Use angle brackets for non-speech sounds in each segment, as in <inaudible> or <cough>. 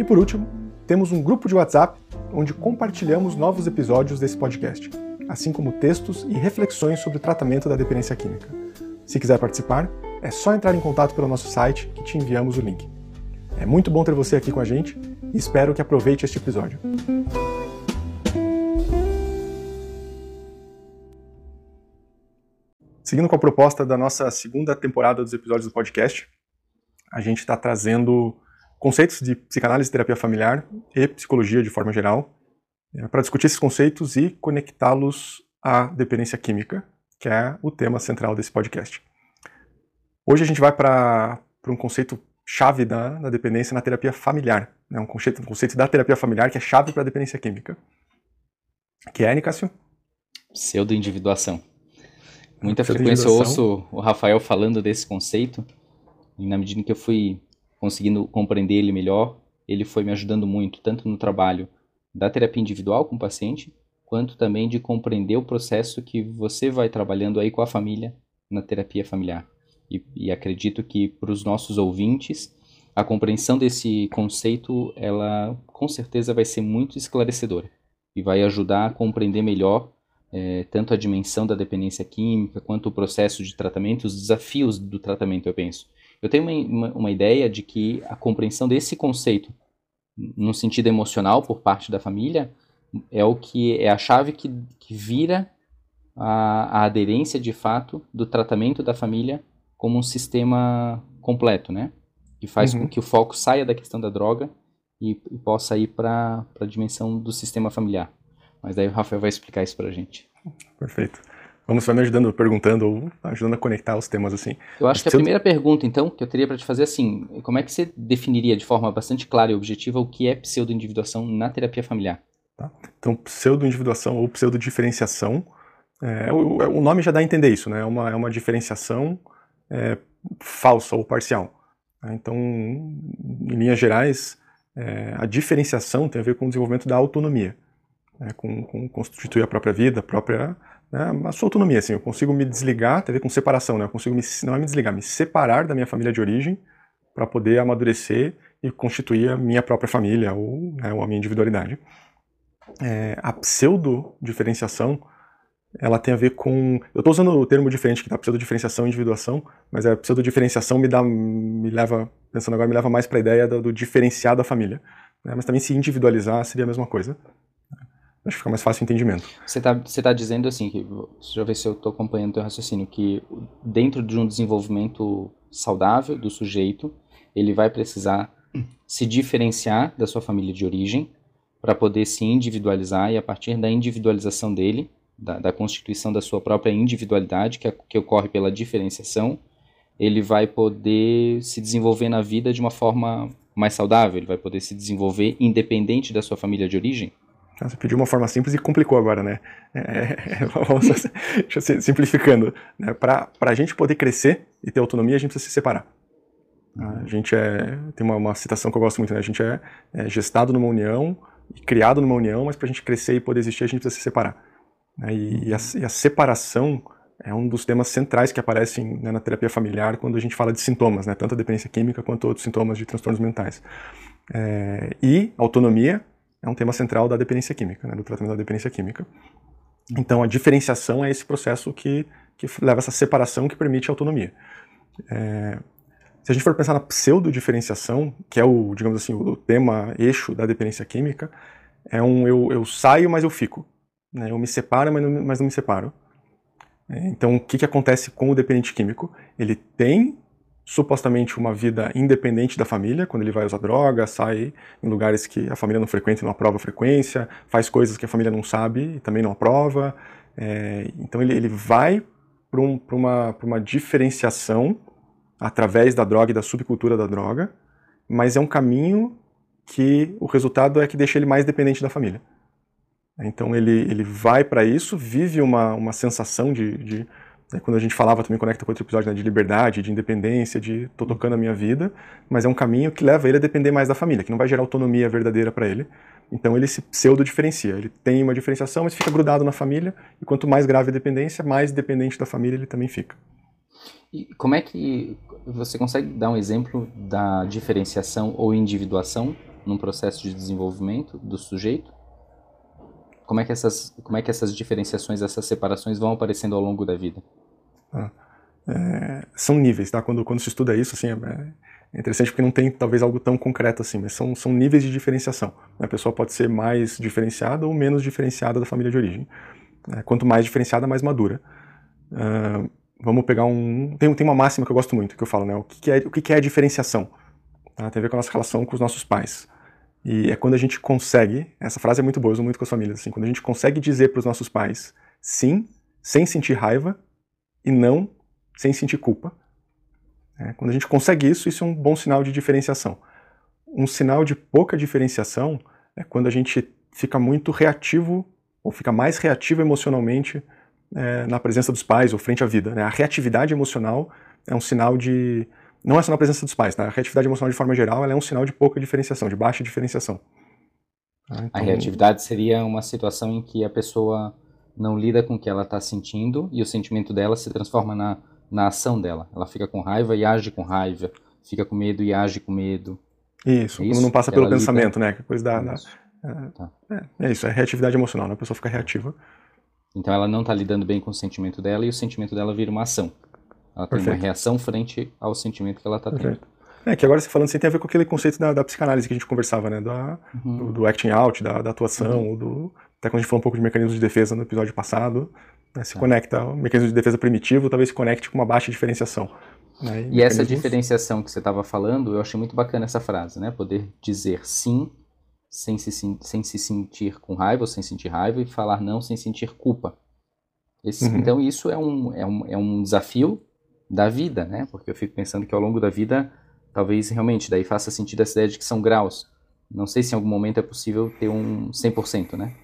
E por último, temos um grupo de WhatsApp onde compartilhamos novos episódios desse podcast, assim como textos e reflexões sobre o tratamento da dependência química. Se quiser participar, é só entrar em contato pelo nosso site que te enviamos o link. É muito bom ter você aqui com a gente e espero que aproveite este episódio. Seguindo com a proposta da nossa segunda temporada dos episódios do podcast, a gente está trazendo conceitos de psicanálise e terapia familiar e psicologia de forma geral é, para discutir esses conceitos e conectá-los à dependência química, que é o tema central desse podcast. Hoje a gente vai para um conceito chave da, da, dependência na terapia familiar, né? um, conceito, um conceito da terapia familiar que é chave para a dependência química. Que é, Nicásio? Pseudo-individuação. Muita frequência eu ouço o Rafael falando desse conceito, e na medida em que eu fui conseguindo compreender ele melhor, ele foi me ajudando muito, tanto no trabalho da terapia individual com o paciente, quanto também de compreender o processo que você vai trabalhando aí com a família na terapia familiar. E, e acredito que para os nossos ouvintes, a compreensão desse conceito, ela com certeza vai ser muito esclarecedora e vai ajudar a compreender melhor é, tanto a dimensão da dependência química quanto o processo de tratamento, os desafios do tratamento, eu penso. Eu tenho uma, uma, uma ideia de que a compreensão desse conceito, no sentido emocional, por parte da família, é o que é a chave que, que vira a, a aderência de fato do tratamento da família como um sistema completo, né? Que faz uhum. com que o foco saia da questão da droga e, e possa ir para a dimensão do sistema familiar. Mas daí o Rafael vai explicar isso pra gente. Perfeito. Vamos só me ajudando, perguntando ou ajudando a conectar os temas assim. Eu acho Mas que a primeira pergunta, então, que eu teria para te fazer assim, como é que você definiria de forma bastante clara e objetiva o que é pseudo-individuação na terapia familiar? Tá. Então, pseudo-individuação ou pseudo-diferenciação, é, o, o, nome já dá a entender isso, né? É uma, é uma diferenciação é, falsa ou parcial. Então, em linhas gerais, é, a diferenciação tem a ver com o desenvolvimento da autonomia né, com, com, constituir a própria vida, a própria né, a sua autonomia, assim, eu consigo me desligar, tem a ver com separação, né, eu consigo me, não é me desligar, me separar da minha família de origem para poder amadurecer e constituir a minha própria família ou, né, ou a minha individualidade. É, a pseudo-diferenciação, ela tem a ver com... Eu estou usando o termo diferente que tá pseudo-diferenciação e individuação, mas a pseudo-diferenciação me dá, me leva, pensando agora, me leva mais para a ideia do, do diferenciar da família. Né, mas também se individualizar seria a mesma coisa. Acho que fica mais fácil o entendimento. Você está tá dizendo assim, que, deixa eu ver se eu estou acompanhando o teu raciocínio, que dentro de um desenvolvimento saudável do sujeito, ele vai precisar se diferenciar da sua família de origem para poder se individualizar e a partir da individualização dele, da, da constituição da sua própria individualidade, que, é, que ocorre pela diferenciação, ele vai poder se desenvolver na vida de uma forma mais saudável, ele vai poder se desenvolver independente da sua família de origem? Você pediu uma forma simples e complicou agora, né? É, é <laughs> vamos, deixa eu simplificando. Né? Para a gente poder crescer e ter autonomia, a gente precisa se separar. A gente é. Tem uma, uma citação que eu gosto muito, né? A gente é, é gestado numa união, criado numa união, mas para a gente crescer e poder existir, a gente precisa se separar. Né? E, e, a, e, a, separação é um dos temas centrais que aparecem né, na terapia familiar quando a gente fala de sintomas, né? Tanto a dependência química quanto outros sintomas de transtornos mentais. É, e autonomia é um tema central da dependência química, né, do tratamento da dependência química. Então, a diferenciação é esse processo que, que leva essa separação que permite a autonomia. É, se a gente for pensar na pseudo-diferenciação, que é o, digamos assim, o tema eixo da dependência química, é um eu, eu saio, mas eu fico. Né? Eu me separo, mas não, mas não me separo. É, então, o que, que acontece com o dependente químico? Ele tem supostamente uma vida independente da família, quando ele vai usar droga, sai em lugares que a família não frequenta e não aprova a frequência, faz coisas que a família não sabe e também não aprova. É, então ele, ele vai para um, uma, uma diferenciação através da droga e da subcultura da droga, mas é um caminho que o resultado é que deixa ele mais dependente da família. Então ele, ele vai para isso, vive uma, uma sensação de, de né, quando a gente falava também conecta com outro episódio né, de liberdade, de independência, de tô tocando a minha vida, mas é um caminho que leva ele a depender mais da família, que não vai gerar autonomia verdadeira para ele. Então ele se pseudo diferencia, ele tem uma diferenciação, mas fica grudado na família e quanto mais grave a dependência, mais dependente da família ele também fica. E como é que você consegue dar um exemplo da diferenciação ou individuação num processo de desenvolvimento do sujeito? Como é que essas, como é que essas diferenciações, essas separações vão aparecendo ao longo da vida? Ah, é, são níveis, tá? Quando, quando se estuda isso, assim, é, é interessante porque não tem talvez algo tão concreto assim, mas são, são níveis de diferenciação. A pessoa pode ser mais diferenciada ou menos diferenciada da família de origem. É, quanto mais diferenciada, mais madura. Uh, vamos pegar um. Tem, tem uma máxima que eu gosto muito, que eu falo, né? O que, que é, o que, que é a diferenciação? Tá? Tem a ver com a nossa relação com os nossos pais. E é quando a gente consegue, essa frase é muito boa, eu uso muito com as famílias, assim, quando a gente consegue dizer para os nossos pais sim, sem sentir raiva, e não sem sentir culpa. É, quando a gente consegue isso, isso é um bom sinal de diferenciação. Um sinal de pouca diferenciação é quando a gente fica muito reativo, ou fica mais reativo emocionalmente é, na presença dos pais ou frente à vida. Né? A reatividade emocional é um sinal de não é só na presença dos pais, tá? A reatividade emocional de forma geral é um sinal de pouca diferenciação, de baixa diferenciação. Ah, então... A reatividade seria uma situação em que a pessoa não lida com o que ela está sentindo e o sentimento dela se transforma na, na ação dela. Ela fica com raiva e age com raiva, fica com medo e age com medo. Isso, é isso? não passa pelo ela pensamento, lida... né? Que coisa da, da é, tá. é, é, isso, é reatividade emocional, né? a pessoa fica reativa. Então ela não está lidando bem com o sentimento dela e o sentimento dela vira uma ação. Ela tem Perfeito. uma reação frente ao sentimento que ela está tendo. É, que agora você falando assim tem a ver com aquele conceito da, da psicanálise que a gente conversava, né? Da, uhum. do, do, acting out, da, da atuação, uhum. do, até quando a gente falou um pouco de mecanismos de defesa no episódio passado, né, se tá. conecta, o mecanismo de defesa primitivo talvez se conecte com uma baixa diferenciação. Né, e, e essa diferenciação que você estava falando, eu achei muito bacana essa frase, né? Poder dizer sim sem se, sem se sentir com raiva ou sem sentir raiva e falar não sem sentir culpa. Esse, uhum. Então isso é um, é, um, é um desafio da vida, né? Porque eu fico pensando que ao longo da vida, talvez realmente daí faça sentido essa ideia de que são graus. Não sei se em algum momento é possível ter um 100%, né?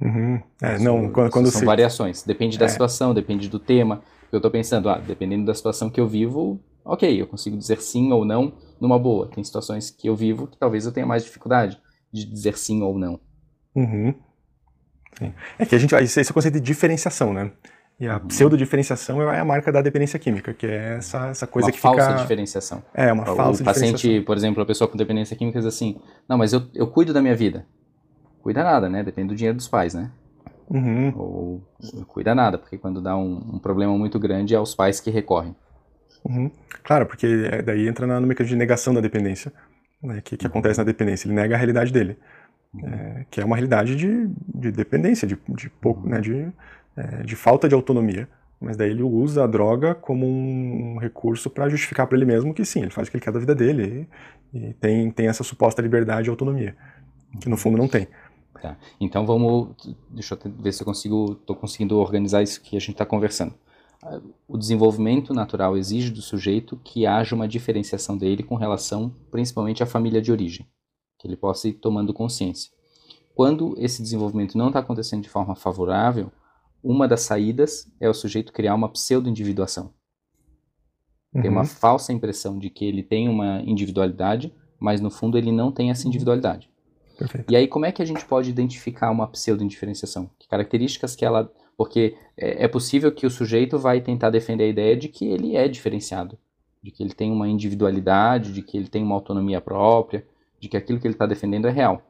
Uhum. É, não, quando, quando são se... variações. Depende da é. situação, depende do tema. Eu estou pensando, ah, dependendo da situação que eu vivo, ok, eu consigo dizer sim ou não numa boa. Tem situações que eu vivo que talvez eu tenha mais dificuldade de dizer sim ou não. Uhum. É que a gente, esse é o conceito de diferenciação, né? E a uhum. pseudo-diferenciação é a marca da dependência química, que é essa, essa coisa uma que falsa fica... diferenciação. É, uma o falsa O paciente, por exemplo, a pessoa com dependência química diz assim, não, mas eu, eu cuido da minha vida. Cuida nada, né? Depende do dinheiro dos pais, né? Uhum. Ou cuida nada, porque quando dá um, um, problema muito grande é os pais que recorrem. Uhum. Claro, porque é, daí entra no mecanismo de negação da dependência, né, que, que acontece na dependência. Ele nega a realidade dele, uhum. é, que é uma realidade de, de dependência, de, de pouco, né, de é, de falta de autonomia, mas daí ele usa a droga como um recurso para justificar para ele mesmo que sim, ele faz o que ele quer da vida dele e, e, tem, tem essa suposta liberdade e autonomia, que no fundo não tem. Tá. Então vamos, deixa eu ver se eu consigo, estou conseguindo organizar isso que a gente está conversando. O desenvolvimento natural exige do sujeito que haja uma diferenciação dele com relação principalmente à família de origem, que ele possa ir tomando consciência. Quando esse desenvolvimento não está acontecendo de forma favorável, uma das saídas é o sujeito criar uma pseudo-individuação. Uhum. Tem uma falsa impressão de que ele tem uma individualidade, mas no fundo ele não tem essa individualidade. Perfeito. E aí, como é que a gente pode identificar uma pseudo-indiferenciação? Que características que ela. Porque é, é possível que o sujeito vai tentar defender a ideia de que ele é diferenciado, de que ele tem uma individualidade, de que ele tem uma autonomia própria, de que aquilo que ele está defendendo é real.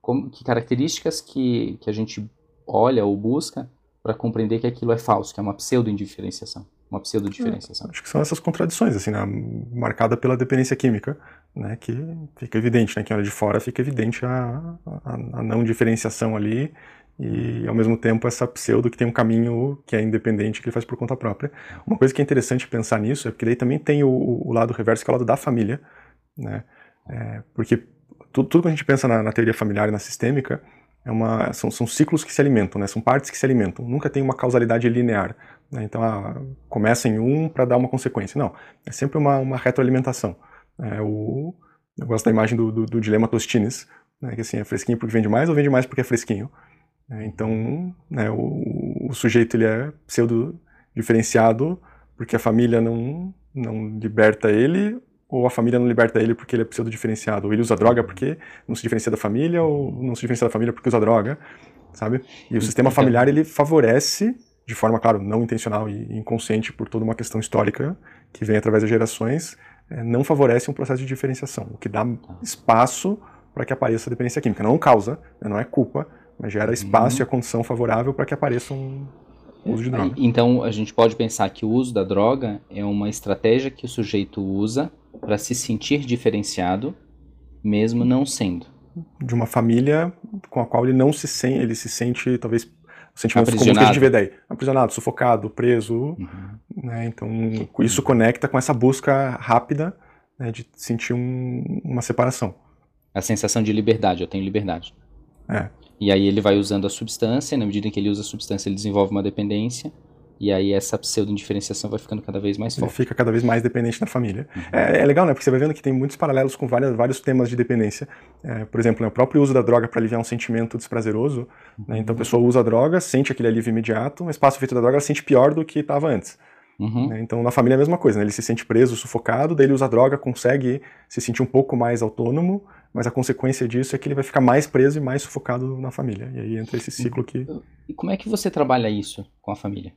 Como, que características que, que a gente olha ou busca para compreender que aquilo é falso, que é uma pseudo-indiferenciação, uma pseudo-diferenciação. É, acho que são essas contradições, assim, né? marcada pela dependência química. né, que fica evidente, né, que hora de fora fica evidente a, a, a, não diferenciação ali e ao mesmo tempo essa pseudo que tem um caminho que é independente que ele faz por conta própria. Uma coisa que é interessante pensar nisso é porque daí também tem o, o lado reverso que é o lado da família, né, é, porque tudo, tudo que a gente pensa na, na teoria familiar e na sistêmica é uma, são, são ciclos que se alimentam, né, são partes que se alimentam, nunca tem uma causalidade linear. Né, então ah, começa em um para dar uma consequência. Não, é sempre uma, uma retroalimentação. É o, eu gosto da imagem do, do, do dilema Tostines, né, que assim, é fresquinho porque vende mais ou vende mais porque é fresquinho. É, então, né, o, o, sujeito ele é pseudo diferenciado porque a família não, não liberta ele ou a família não liberta ele porque ele é pseudo diferenciado, ou ele usa droga porque não se diferencia da família ou não se diferencia da família porque usa droga, sabe? E o sistema familiar ele favorece de forma, claro, não intencional e inconsciente por toda uma questão histórica que vem através das gerações, é, não favorece um processo de diferenciação, o que dá espaço para que apareça a dependência química. Não causa, né, não é culpa, mas gera espaço uhum. e a condição favorável para que apareça um uso de droga. Então a gente pode pensar que o uso da droga é uma estratégia que o sujeito usa para se sentir diferenciado, mesmo não sendo. De uma família com a qual ele não se sente, ele se sente talvez sentimentos comuns que a gente vê daí. Aprisionado, sufocado, preso. Uhum. Né? Então, isso conecta com essa busca rápida né, de sentir um, uma separação. A sensação de liberdade, eu tenho liberdade. É. E aí ele vai usando a substância, na medida em que ele usa a substância, ele desenvolve uma dependência. E aí essa pseudo-indiferenciação vai ficando cada vez mais forte. Ele fica cada vez mais dependente da família. Uhum. É, é, legal, né? Porque você vai vendo que tem muitos paralelos com várias, vários temas de dependência. É, por exemplo, né, o próprio uso da droga para aliviar um sentimento desprazeroso. Uhum. Né? Então a pessoa usa a droga, sente aquele alívio imediato, mas passa o efeito da droga, ela sente pior do que estava antes. Uhum. Né? Então na família é a mesma coisa, né? ele se sente preso, sufocado, daí ele usa a droga, consegue se sentir um pouco mais autônomo, mas a consequência disso é que ele vai ficar mais preso e mais sufocado na família. E aí entra esse ciclo que. E como é que você trabalha isso com a família?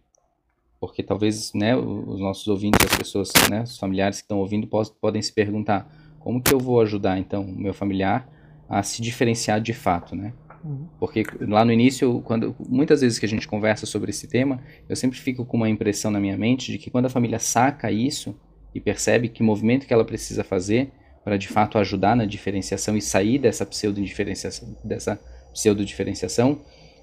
Porque talvez né, os nossos ouvintes, as pessoas, né, os familiares que estão ouvindo podem se perguntar como que eu vou ajudar então o meu familiar a se diferenciar de fato, né? Uhum. Porque lá no início, quando muitas vezes que a gente conversa sobre esse tema, eu sempre fico com uma impressão na minha mente de que quando a família saca isso e percebe que movimento que ela precisa fazer para de fato ajudar na diferenciação e sair dessa pseudo diferenciação, dessa pseudo diferenciação,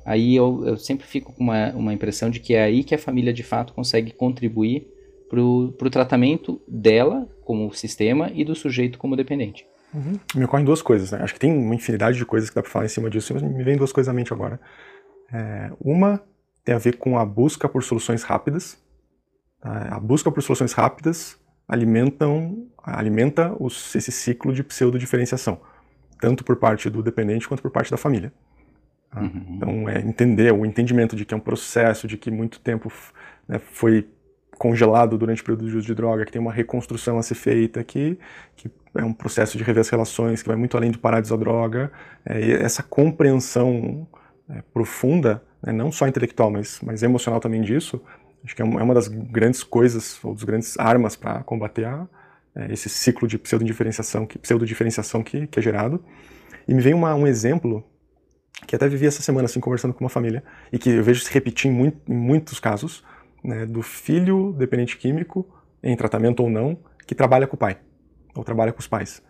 aí eu, eu sempre fico com uma, uma impressão de que é aí que a família de fato consegue contribuir para o tratamento dela como sistema e do sujeito como dependente. Uhum. Me ocorrem duas coisas, né? Acho que tem uma infinidade de coisas que dá para falar em cima disso, mas me vem duas coisas à mente agora. É, uma tem a ver com a busca por soluções rápidas. Tá? A busca por soluções rápidas alimentam, alimenta os, esse ciclo de pseudo-diferenciação, tanto por parte do dependente quanto por parte da família. Tá? Uhum. Então, é entender o entendimento de que é um processo, de que muito tempo né, foi congelado durante o período de uso de droga, que tem uma reconstrução a ser feita, que, que é um processo de rever as relações, que vai muito além do parar de usar droga. É, essa compreensão é, profunda, né, não só intelectual, mas, mas emocional também disso, acho que é, é uma das grandes coisas, ou das grandes armas para combater a, é, esse ciclo de pseudo-diferenciação que, pseudo que, que é gerado. E me vem uma, um exemplo que até vivi essa semana assim conversando com uma família e que eu vejo se repetir em, muito, em muitos casos, né, do filho dependente químico, em tratamento ou não, que trabalha com o pai ou trabalha com os pais.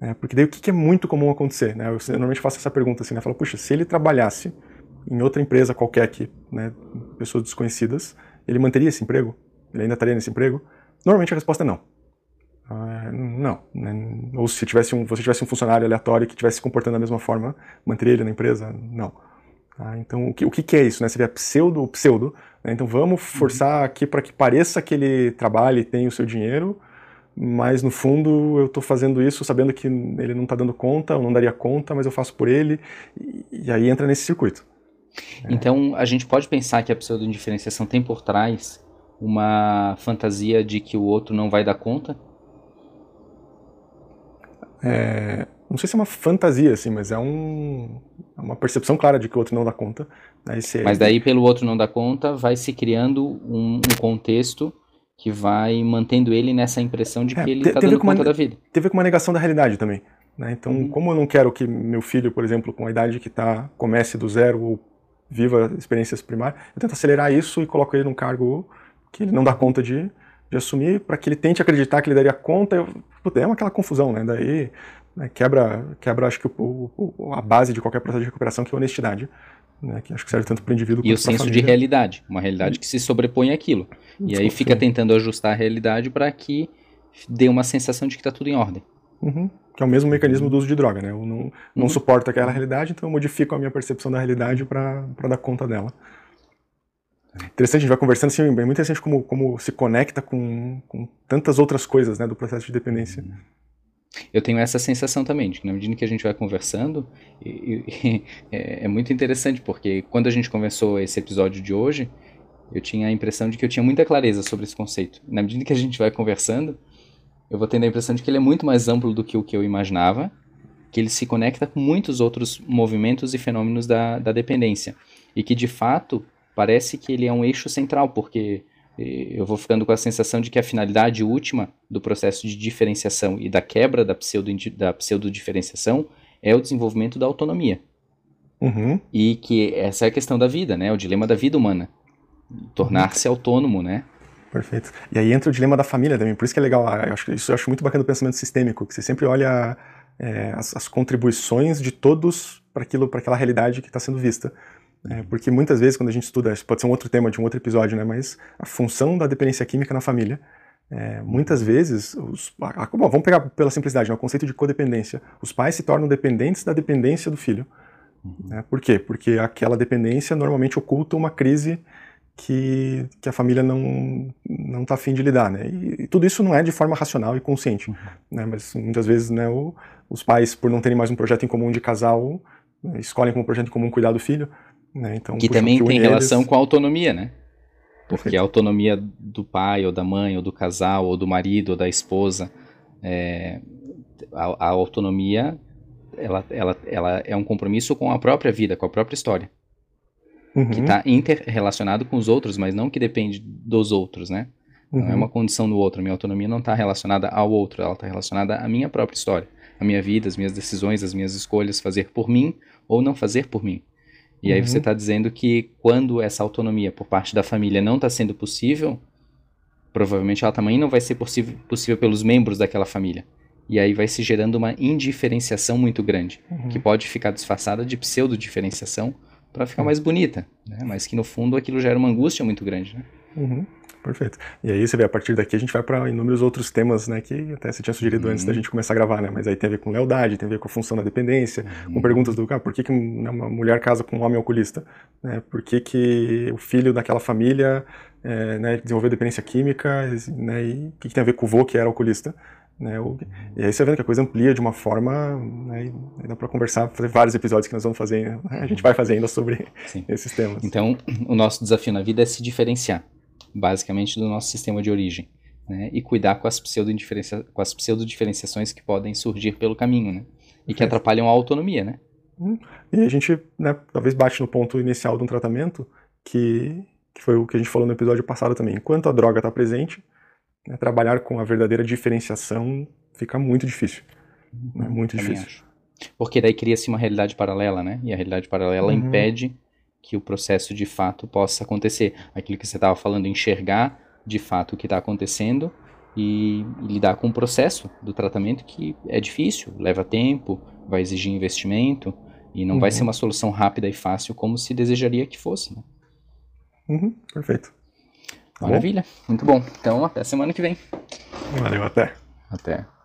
É, porque daí o que, que, é muito comum acontecer? Né? Eu, eu, normalmente faço essa pergunta assim, né? Falo, puxa, se ele trabalhasse em outra empresa qualquer aqui, né, pessoas desconhecidas, ele manteria esse emprego? Ele ainda estaria nesse emprego? Normalmente a resposta é não. Uh, não. Né? Ou se tivesse um, você tivesse um funcionário aleatório que estivesse se comportando da mesma forma, manteria ele na empresa? Não. Uh, então, o que, o que é isso? Né? Seria pseudo, pseudo. Né? Então, vamos forçar aqui para que pareça que ele trabalhe e tem o seu dinheiro, mas no fundo eu estou fazendo isso sabendo que ele não está dando conta, ou não daria conta, mas eu faço por ele, e, e aí entra nesse circuito. Então, a gente pode pensar que a pseudo-indiferenciação tem por trás uma fantasia de que o outro não vai dar conta? É, não sei se é uma fantasia, assim, mas é um, é uma percepção clara de que o outro não dá conta. Né? Mas daí, pelo outro não dar conta, vai se criando um, um contexto que vai mantendo ele nessa impressão de que é, ele está dando conta uma, da vida. Teve com uma negação da realidade também. Né? Então, uhum. como eu não quero que meu filho, por exemplo, com a idade que está, comece do zero ou viva experiências primárias, eu tento acelerar isso e coloco ele num cargo que ele não dá conta de de assumir para que ele tente acreditar que ele daria conta. Eu, puta, é uma, aquela confusão, né? Daí né, quebra, quebra, acho que o, o, a base de qualquer processo de recuperação, que é a honestidade. Né, que acho que serve tanto para o indivíduo quanto para E o senso de realidade, uma realidade que se sobrepõe àquilo. E aí fica tentando ajustar a realidade para que dê uma sensação de que está tudo em ordem. Uhum. Que é o mesmo mecanismo do uso de droga, né? Eu não, não uhum. suporto aquela realidade, então eu modifico a minha percepção da realidade para dar conta dela. Interessante, a gente vai conversando, assim, é muito interessante como, como se conecta com, com tantas outras coisas né, do processo de dependência. Eu tenho essa sensação também, de que na medida que a gente vai conversando, e, e, <laughs> é, é, muito interessante, porque quando a gente conversou esse episódio de hoje, eu tinha a impressão de que eu tinha muita clareza sobre esse conceito. Na medida que a gente vai conversando, eu vou tendo a impressão de que ele é muito mais amplo do que o que eu imaginava, que ele se conecta com muitos outros movimentos e fenômenos da, da dependência, e que de fato parece que ele é um eixo central, porque eh, eu vou ficando com a sensação de que a finalidade última do processo de diferenciação e da quebra da, pseudo, da pseudo-diferenciação é o desenvolvimento da autonomia. Uhum. E que essa é a questão da vida, né? O dilema da vida humana. Tornar-se uhum. autônomo, né? Perfeito. E aí entra o dilema da família também, por isso que é legal. Eu acho, isso eu acho muito bacana do pensamento sistêmico, que você sempre olha é, as, as, contribuições de todos para aquela realidade que está sendo vista. É, porque muitas vezes, quando a gente estuda, isso pode ser um outro tema de um outro episódio, né, mas a função da dependência química na família, é, muitas vezes, os, a, a, bom, vamos pegar pela simplicidade, né, o conceito de codependência. Os pais se tornam dependentes da dependência do filho. Uhum. Né, por quê? Porque aquela dependência normalmente oculta uma crise que, que a família não não está afim de lidar, né? E, e, tudo isso não é de forma racional e consciente, uhum. né? Mas muitas vezes, né, o, os pais, por não terem mais um projeto em comum de casal, né, escolhem como projeto em comum cuidar do filho, né? Então, que também que tem relação eles... com a autonomia, né? Porque Perfeito. a autonomia do pai, ou da mãe, ou do casal, ou do marido, ou da esposa, é, a, a, autonomia, ela, ela, ela é um compromisso com a própria vida, com a própria história. Uhum. Que está interrelacionado com os outros, mas não que depende dos outros, né? Não é uhum. uma condição do outro. A minha autonomia não está relacionada ao outro, ela está relacionada à minha própria história, à minha vida, às minhas decisões, às minhas escolhas, fazer por mim ou não fazer por mim. E aí você está uhum. dizendo que quando essa autonomia por parte da família não está sendo possível, provavelmente ela também não vai ser possível, possível pelos membros daquela família. E aí vai se gerando uma indiferenciação muito grande, uhum. que pode ficar disfarçada de pseudo-diferenciação para ficar uhum. mais bonita, né? mas que no fundo aquilo gera uma angústia muito grande. Né? Uhum. Perfeito. E aí você vê, a partir daqui a gente vai para inúmeros outros temas, né, que até você tinha sugerido uhum. antes da uhum. gente começar a gravar, né, mas aí tem a ver com lealdade, tem a ver com a função da dependência, uhum. com perguntas do, ah, por que, que uma mulher casa com um homem alcoolista, né, por que que o filho daquela família, é, né, desenvolveu dependência química, né, e o que, que tem a ver com o vô que era alcoolista, né, o, e aí você vê que a coisa amplia de uma forma, né, e dá para conversar, fazer vários episódios que nós vamos fazer, né, a gente vai fazer ainda sobre Sim. esses temas. Então, o nosso desafio na vida é se diferenciar basicamente, do nosso sistema de origem. Né? E cuidar com as pseudo-diferenciações com as pseudo que podem surgir pelo caminho, né? E que atrapalham a autonomia, né? Hum. E a gente, né, talvez bate no ponto inicial de um tratamento, que, que foi o que a gente falou no episódio passado também. Enquanto a droga está presente, né, trabalhar com a verdadeira diferenciação fica muito difícil. Né? Muito Também difícil. Acho. Porque daí cria-se uma realidade paralela, né? E a realidade paralela uhum. impede que o processo de fato possa acontecer. Aquilo que você estava falando, enxergar de fato o que está acontecendo e, e, lidar com o processo do tratamento que é difícil, leva tempo, vai exigir investimento e não uhum. vai ser uma solução rápida e fácil como se desejaria que fosse. Né? Uhum, perfeito. Maravilha, bom. muito bom. Então até semana que vem. Valeu, até. Até.